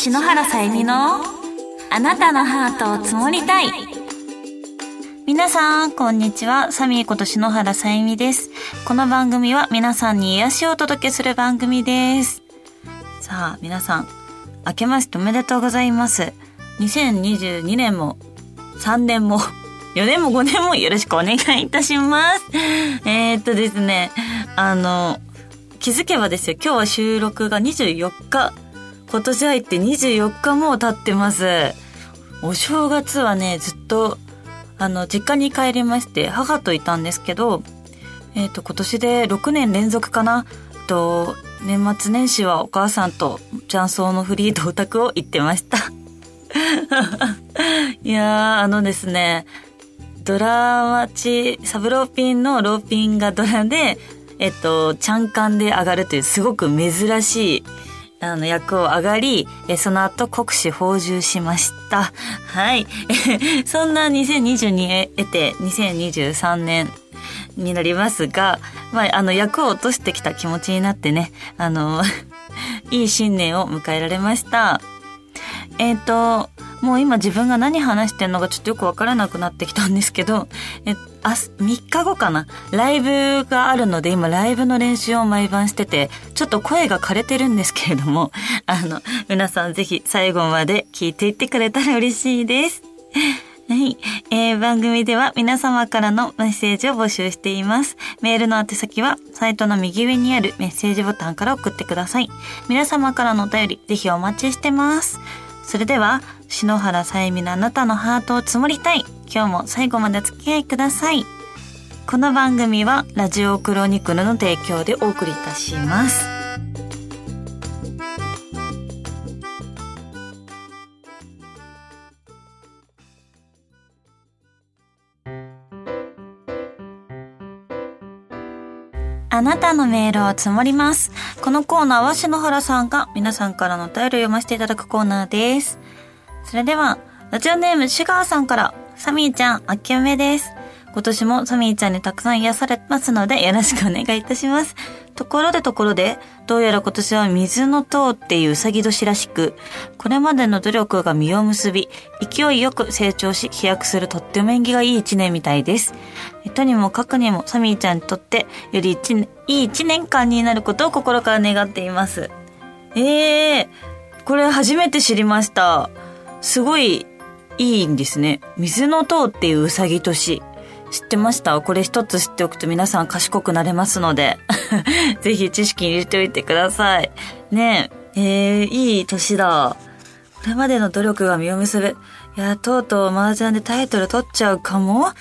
篠原さゆみのあなたのハートを積もりたい皆さん、こんにちは。サミーこと篠原さゆみです。この番組は皆さんに癒しをお届けする番組です。さあ、皆さん、明けましておめでとうございます。2022年も、3年も、4年も5年もよろしくお願いいたします。えー、っとですね、あの、気づけばですよ、今日は収録が24日。今年入って24日も経ってます。お正月はね、ずっとあの、実家に帰りまして、母といたんですけど、えっ、ー、と、今年で6年連続かな、と、年末年始はお母さんと雀荘のフリードオタクを行ってました。いやー、あのですね、ドラマチ、サブローピンのローピンがドラで、えっと、ちゃんかんで上がるというすごく珍しいあの、役を上がり、その後国士報酬しました。はい。そんな2022得て2023年になりますが、まあ、あの、役を落としてきた気持ちになってね、あの、いい新年を迎えられました。えっ、ー、と、もう今自分が何話してんのかちょっとよくわからなくなってきたんですけど、え、あ、3日後かなライブがあるので今ライブの練習を毎晩してて、ちょっと声が枯れてるんですけれども、あの、皆さんぜひ最後まで聞いていってくれたら嬉しいです。はい。えー、番組では皆様からのメッセージを募集しています。メールの宛先は、サイトの右上にあるメッセージボタンから送ってください。皆様からのお便り、ぜひお待ちしてます。それでは、篠原さゆみのあなたのハートを積もりたい。今日も最後までお付き合いください。この番組は、ラジオクロニクルの提供でお送りいたします。あなたのメールを積もります。このコーナーは篠原さんが皆さんからのお便りを読ませていただくコーナーです。それでは、ラジオネームシュガーさんから、サミーちゃん、あっけめです。今年もサミーちゃんにたくさん癒されますので、よろしくお願いいたします。ところでところで、どうやら今年は水の塔っていううさぎ年らしく、これまでの努力が実を結び、勢いよく成長し飛躍するとっても縁起がいい一年みたいです。とにもかくにもサミーちゃんにとって、より一年、いい一年間になることを心から願っています。ええー、これ初めて知りました。すごいいいんですね。水の塔っていううさぎ年。知ってました？これ一つ知っておくと皆さん賢くなれますので。ぜひ知識入れておいてください。ねえ。えー、いい年だ。これまでの努力が実を結ぶ。いや、とうとう麻雀でタイトル取っちゃうかも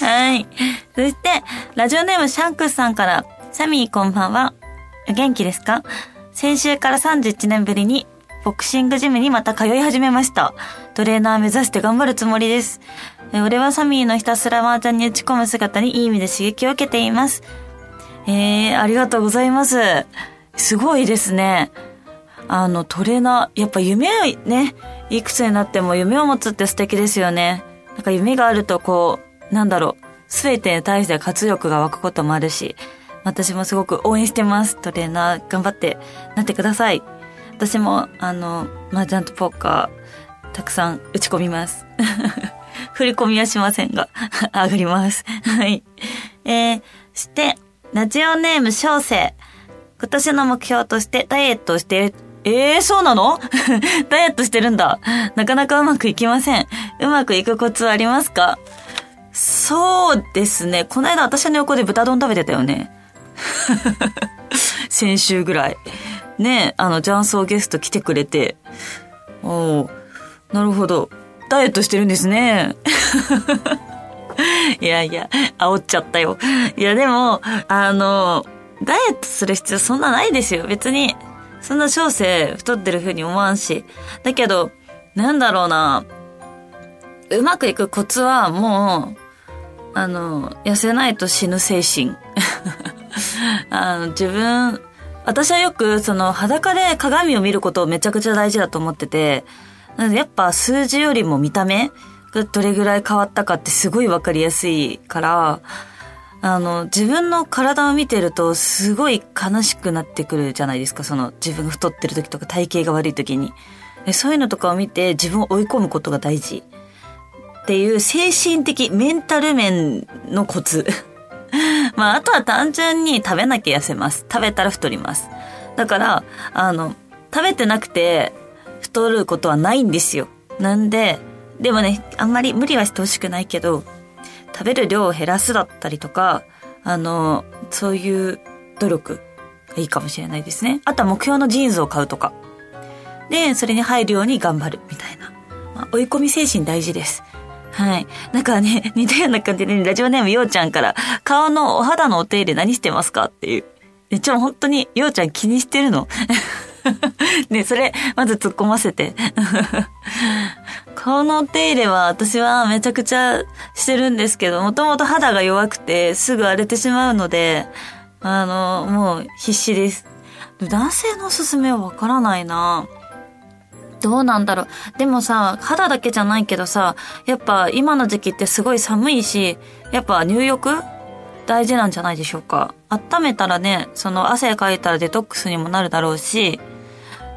はい。そして、ラジオネームシャンクスさんから、サミーこんばんは。元気ですか？先週から31年ぶりに、ボクシングジムにまた通い始めました。トレーナー目指して頑張るつもりです。俺はサミーのひたすら麻雀に打ち込む姿にいい意味で刺激を受けています。えー、ありがとうございます。すごいですね。あの、トレーナー、やっぱ夢ね、いくつになっても夢を持つって素敵ですよね。なんか夢があるとこう、なんだろう、すべてに対して活力が湧くこともあるし、私もすごく応援してます。トレーナー頑張ってなってください。私も、あの、麻雀とポーカー、たくさん打ち込みます。振り込みはしませんが、上がります。はい。えー、して、ラジオネーム小生。今年の目標としてダイエットをして。ええー、そうなの？ダイエットしてるんだ。なかなかうまくいきません。うまくいくコツはありますか？そうですね。この間私の横で豚丼食べてたよね。先週ぐらい。ねあの、雀荘ゲスト来てくれて。おなるほど。ダイエットしてるんですね。いやいや、煽っちゃったよ。いやでも、あの、ダイエットする必要そんなないですよ。別に、そんな小生太ってる風に思わんし。だけど、なんだろうな。うまくいくコツはもう、あの、痩せないと死ぬ精神。あの、自分、私はよく、その、裸で鏡を見ることをめちゃくちゃ大事だと思ってて、やっぱ数字よりも見た目がどれぐらい変わったかってすごいわかりやすいから、あの、自分の体を見てるとすごい悲しくなってくるじゃないですか。その自分が太ってる時とか体型が悪い時に。そういうのとかを見て自分を追い込むことが大事。っていう精神的、メンタル面のコツ。まあ、あとは単純に食べなきゃ痩せます。食べたら太ります。だから、あの、食べてなくて太ることはないんですよ。なんで、でもね、あんまり無理はしてほしくないけど、食べる量を減らすだったりとか、あの、そういう努力がいいかもしれないですね。あとは目標のジーンズを買うとか。で、それに入るように頑張るみたいな。まあ、追い込み精神大事です。はい。なんかね、似たような感じで、ラジオネームようちゃんから、顔のお肌のお手入れ何してますかっていう。で、ちょ、本当に、ようちゃん気にしてるの ね、それ、まず突っ込ませて。顔のお手入れは私はめちゃくちゃしてるんですけど、もともと肌が弱くてすぐ荒れてしまうので、あの、もう必死です。男性のおすすめはわからないなどうなんだろう。でもさ、肌だけじゃないけどさ、やっぱ今の時期ってすごい寒いし、やっぱ入浴？大事なんじゃないでしょうか。温めたらね、その汗かいたらデトックスにもなるだろうし、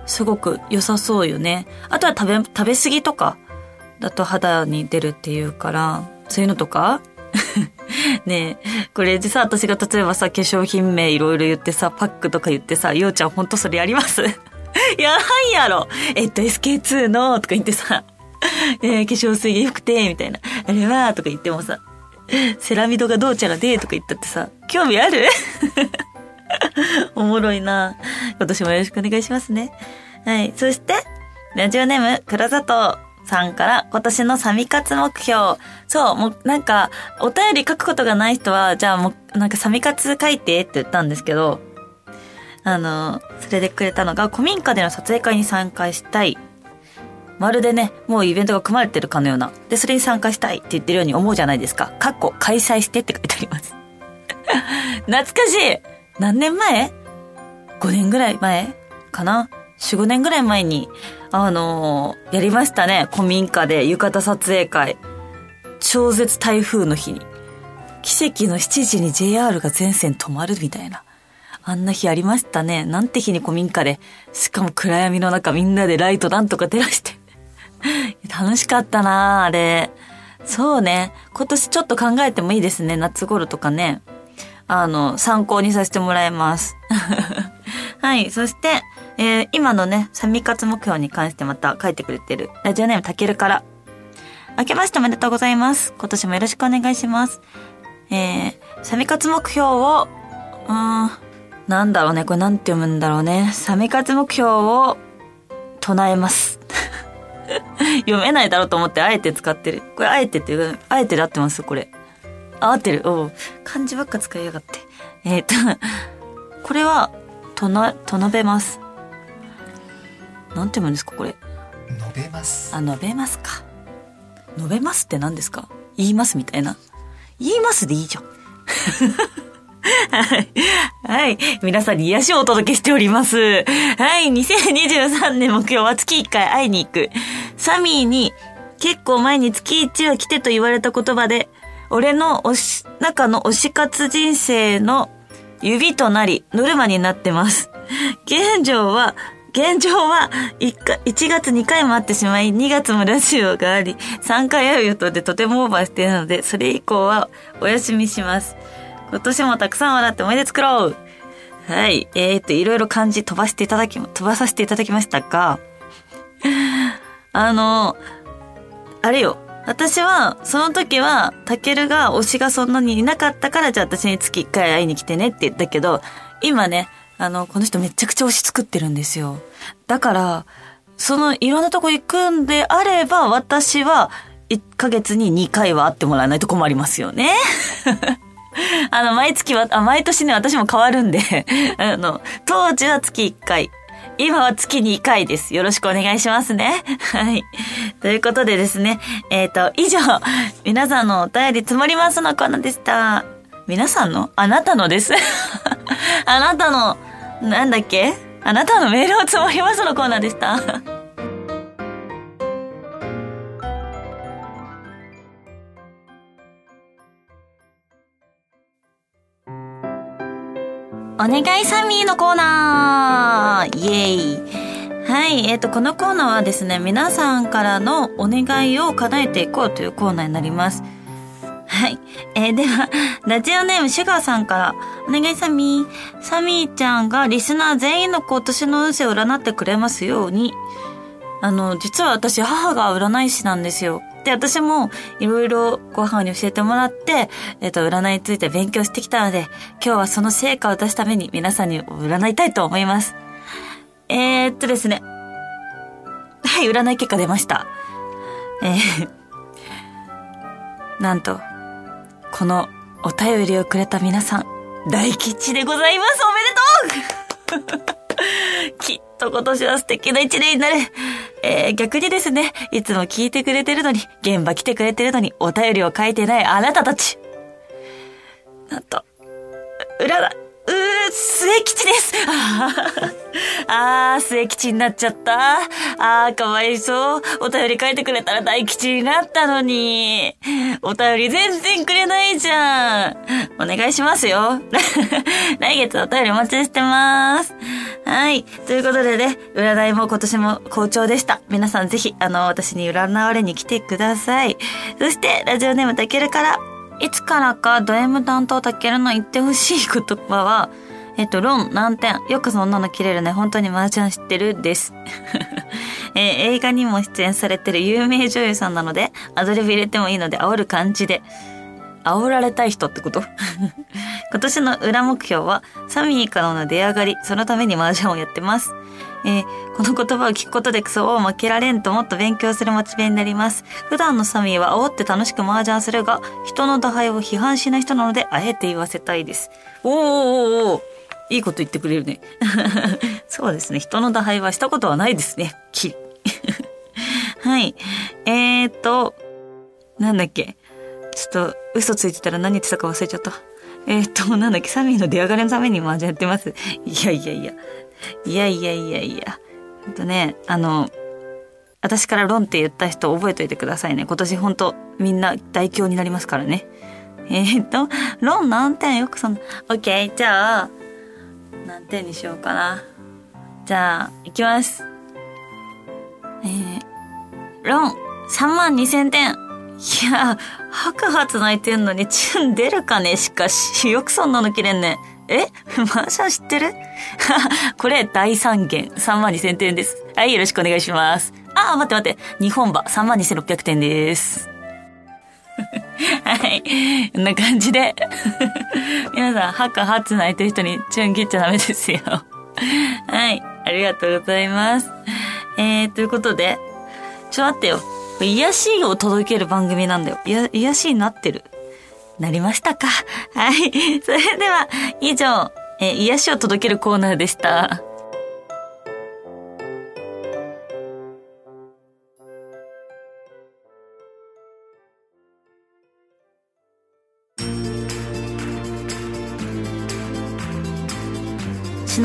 すごく良さそうよね。あとは食べ、食べ過ぎとかだと肌に出るっていうから、そういうのとか？ねえ、これでさ、私が例えばさ、化粧品名いろいろ言ってさ、パックとか言ってさ、ようちゃんほんとそれやります やばいやろえっと、SK2 の、とか言ってさ、えー、化粧水が良くて、みたいな。あれは、とか言ってもさ、セラミドがどうちゃらで、とか言ったってさ、興味ある？おもろいな今年もよろしくお願いしますね。はい。そして、ラジオネーム、黒砂糖さんから今年のサミ活目標。そう、もうなんか、お便り書くことがない人は、じゃあもう、なんかサミ活書いてって言ったんですけど、あの、それでくれたのが、古民家での撮影会に参加したい。まるでね、もうイベントが組まれてるかのような。で、それに参加したいって言ってるように思うじゃないですか。かっこ、開催してって書いてあります。懐かしい何年前 ?5 年ぐらい前かな ?4、5年ぐらい前に、あのー、やりましたね。古民家で浴衣撮影会。超絶台風の日に。奇跡の7時に JR が全線止まるみたいな。あんな日ありましたね。なんて日に古民家で。しかも暗闇の中みんなでライトなんとか照らして。楽しかったなあれ。そうね。今年ちょっと考えてもいいですね。夏頃とかね。あの、参考にさせてもらいます。はい。そして、えー、今のね、サミ活目標に関してまた書いてくれてる。ラジオネームたけるから。明けましておめでとうございます。今年もよろしくお願いします。えー、サミ活目標を、うーん、なんだろうね、これなんて読むんだろうね。サメ活目標を唱えます。読めないだろうと思ってあえて使ってる。これあえてってあえてで合ってます？これ。あ、合ってる。お漢字ばっか使いやがって。えー、っと、これは、とな、と述べます。なんて読むんですかこれ？述べます。あ、述べますか。述べますって何ですか？言いますみたいな。言いますでいいじゃん。はい。はい。皆さんに癒しをお届けしております。はい。2023年目標は月1回会いに行く。サミーに結構前に月1は来てと言われた言葉で、俺の推し、中の推し活人生の指となり、ノルマになってます。現状は、現状は1か、1月2回もあってしまい、2月もラジオがあり、3回会う予定でとてもオーバーしているので、それ以降はお休みします。今年もたくさん笑って思い出作ろうはい。えー、と、いろいろ漢字飛ばしていただき、飛ばさせていただきましたが、あの、あれよ。私は、その時は、たけるが推しがそんなにいなかったから、じゃあ私に月一回会いに来てねって言ったけど、今ね、あの、この人めちゃくちゃ推し作ってるんですよ。だから、そのいろんなとこ行くんであれば、私は1ヶ月に2回は会ってもらわないと困りますよね。あの、毎月は、あ、毎年ね、私も変わるんで あの、当時は月1回。今は月2回です。よろしくお願いしますね。はい。ということでですね、えっ、ー、と、以上、皆さんのお便り積もりますのコーナーでした。皆さんの？あなたのです。あなたの、なんだっけ？あなたのメールを積もりますのコーナーでした。お願いサミーのコーナーイエーイはい、えっ、ー、と、このコーナーはですね、皆さんからのお願いを叶えていこうというコーナーになります。はい。えー、では、ラジオネームシュガーさんから、お願いサミー。サミーちゃんがリスナー全員の今年の運勢を占ってくれますように。あの、実は私、母が占い師なんですよ。で、私もいろいろご飯に教えてもらって、えっ、ー、と、占いについて勉強してきたので、今日はその成果を出すために皆さんに占いたいと思います。えー、っとですね。はい、占い結果出ました。えー、なんと、このお便りをくれた皆さん、大吉でございますおめでとうきっ と今年は素敵な一年になる。えー、逆にですね、いつも聞いてくれてるのに、現場来てくれてるのに、お便りを書いてないあなたたち。なんと、裏だ、うー、末吉ですあー、末吉になっちゃった。あー、かわいそう。お便り書いてくれたら大吉になったのに。お便り全然くれないじゃん。お願いしますよ。来月お便りお待ちしてます。はい。ということでね、占いも今年も好調でした。皆さんぜひ、あの、私に占われに来てください。そして、ラジオネームたけるから、いつからかド M 担当たけるの言ってほしい言葉は、えっと、ロン、難点。よくそんなの切れるね。本当に麻雀知ってる？です。えー、映画にも出演されてる有名女優さんなので、アドリブ入れてもいいので、煽る感じで。煽られたい人ってこと？今年の裏目標は、サミーからの出上がり、そのために麻雀をやってます。えー、この言葉を聞くことでクソを負けられんともっと勉強するモチベになります。普段のサミーは煽って楽しく麻雀するが、人の打敗を批判しない人なので、あえて言わせたいです。おーおーおーいいこと言ってくれるね。そうですね。人の打敗はしたことはないですね。き はい。えーと、なんだっけ。ちょっと、嘘ついてたら何言ってたか忘れちゃった。えーと、なんだっけ。サミーの出上がりのために麻雀やってます。いやいやいや。いやいやいやいや。ほんとね、あの、私からロンって言った人覚えといてくださいね。今年ほんとみんな大凶になりますからね。えー、っと、ロン何点よくそんな。オッケー、じゃあ、何点にしようかな。じゃあ、いきます。えー、ロン、3万2千点。いや、白髪泣いてんのにチュン出るかねしかし、よくそんなの切れんね。え？マーシャン知ってる？これ大三元3万2千点です。はい、よろしくお願いします。あ、待って待って。日本馬3万2600点です。はい。こんな感じで。皆さん、ハカハツ泣いてる人にチュン切っちゃダメですよ。はい。ありがとうございます。えー、ということで、ちょ、待ってよ。癒しを届ける番組なんだよ。いや、癒しになってる。なりましたか？はい。それでは、以上、えー、癒しを届けるコーナーでした。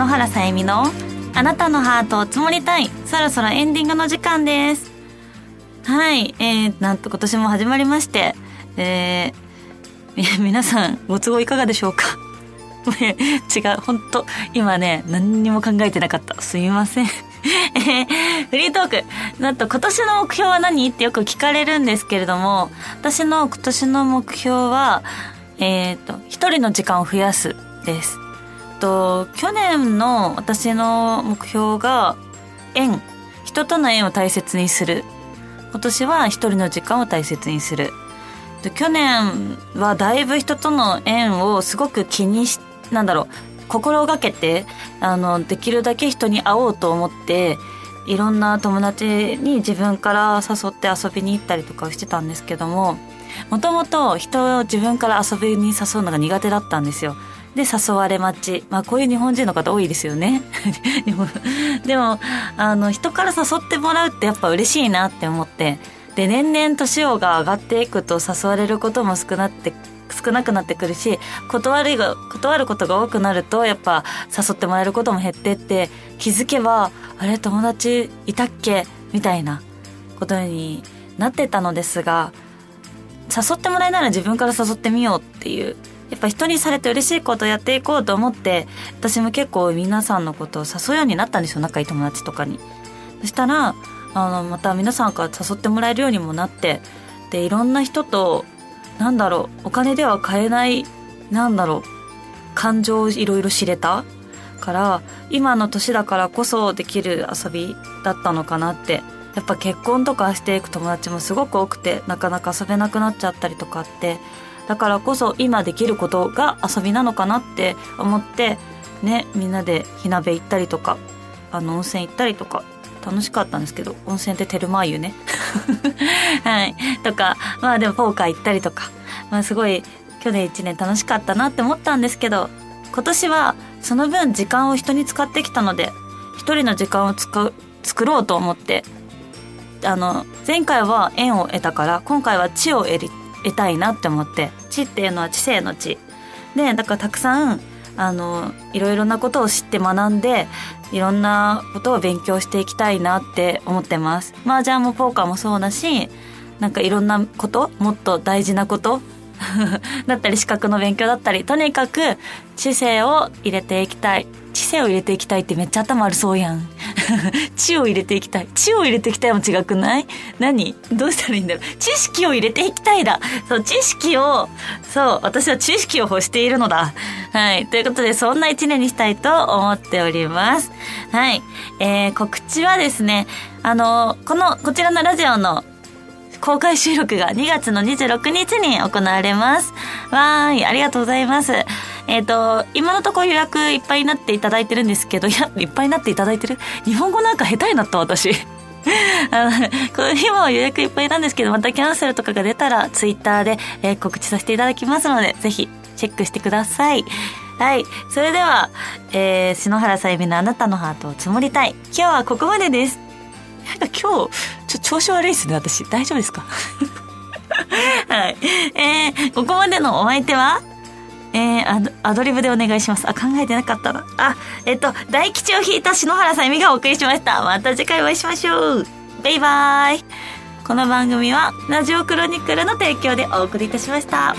篠原さゆみのあなたのハートを積もりたい。そろそろエンディングの時間です。はい。えー、なんと今年も始まりまして、えー、皆さんご都合いかがでしょうか？違う。本当今ね、何にも考えてなかった。すみません。えフリートーク。なんと今年の目標は何？ってよく聞かれるんですけれども、私の今年の目標は、えっ、ー、と、一人の時間を増やすです。と去年の私の目標が縁。人との縁を大切にする。今年は一人の時間を大切にする。去年はだいぶ人との縁をすごく気にしなんだろう心がけてあのできるだけ人に会おうと思っていろんな友達に自分から誘って遊びに行ったりとかしてたんですけどももともと人を自分から遊びに誘うのが苦手だったんですよ。で誘われ待ち、まあ、こういう日本人の方多いですよね。でもあの人から誘ってもらうってやっぱ嬉しいなって思って。で年々年をが上がっていくと誘われることも少なって少なくなってくるし断るが断ることが多くなるとやっぱ誘ってもらえることも減ってって気づけばあれ友達いたっけ？みたいなことになってたのですが誘ってもらえなら自分から誘ってみようっていうやっぱ人にされて嬉しいことをやっていこうと思って私も結構皆さんのことを誘うようになったんですよ。仲いい友達とかに。そしたらあのまた皆さんから誘ってもらえるようにもなってでいろんな人となんだろうお金では買えないなんだろう感情をいろいろ知れた？から今の年だからこそできる遊びだったのかなって。やっぱ結婚とかしていく友達もすごく多くてなかなか遊べなくなっちゃったりとかってだからこそ今できることが遊びなのかなって思ってねみんなで火鍋行ったりとかあの温泉行ったりとか楽しかったんですけど温泉ってテルマー湯ね。はい。とかまあでもポーカー行ったりとかまあすごい去年1年楽しかったなって思ったんですけど今年はその分時間を人に使ってきたので一人の時間を使う作ろうと思ってあの前回は縁を得たから今回は知を得り得たいなって思って知っていうのは知性の知。でだからたくさんあのいろいろなことを知って学んでいろんなことを勉強していきたいなって思ってます。麻雀もポーカーもそうだしなんかいろんなこともっと大事なこと だったり資格の勉強だったりとにかく知性を入れていきたい。知性を入れていきたいってめっちゃ頭悪そうやん。知を入れていきたい。知を入れていきたいも違くない？何？どうしたらいいんだろう。知識を入れていきたいだ。そう知識をそう私は知識を欲しているのだ。はい。ということでそんな一年にしたいと思っております。はい。えー、告知はですねあのこのこちらのラジオの公開収録が2月の26日に行われます。わーい、ありがとうございます。えっ、ー、と、今のところ予約いっぱいになっていただいてるんですけど、いや、いっぱいになっていただいてる？日本語なんか下手になった私。あの、この日も予約いっぱいなんですけど、またキャンセルとかが出たら、ツイッターで、えー、告知させていただきますので、ぜひ、チェックしてください。はい。それでは、えー、篠原さゆみのあなたのハートを積もりたい。今日はここまでです。なんか今日、ちょ、調子悪いですね、私。大丈夫ですか？はい。えー、ここまでのお相手はえー、アドリブでお願いします。あ、考えてなかったな。あ、えっと、大吉を引いた篠原さゆみがお送りしました。また次回お会いしましょう。バイバーイ。この番組は、ラジオクロニクルの提供でお送りいたしました。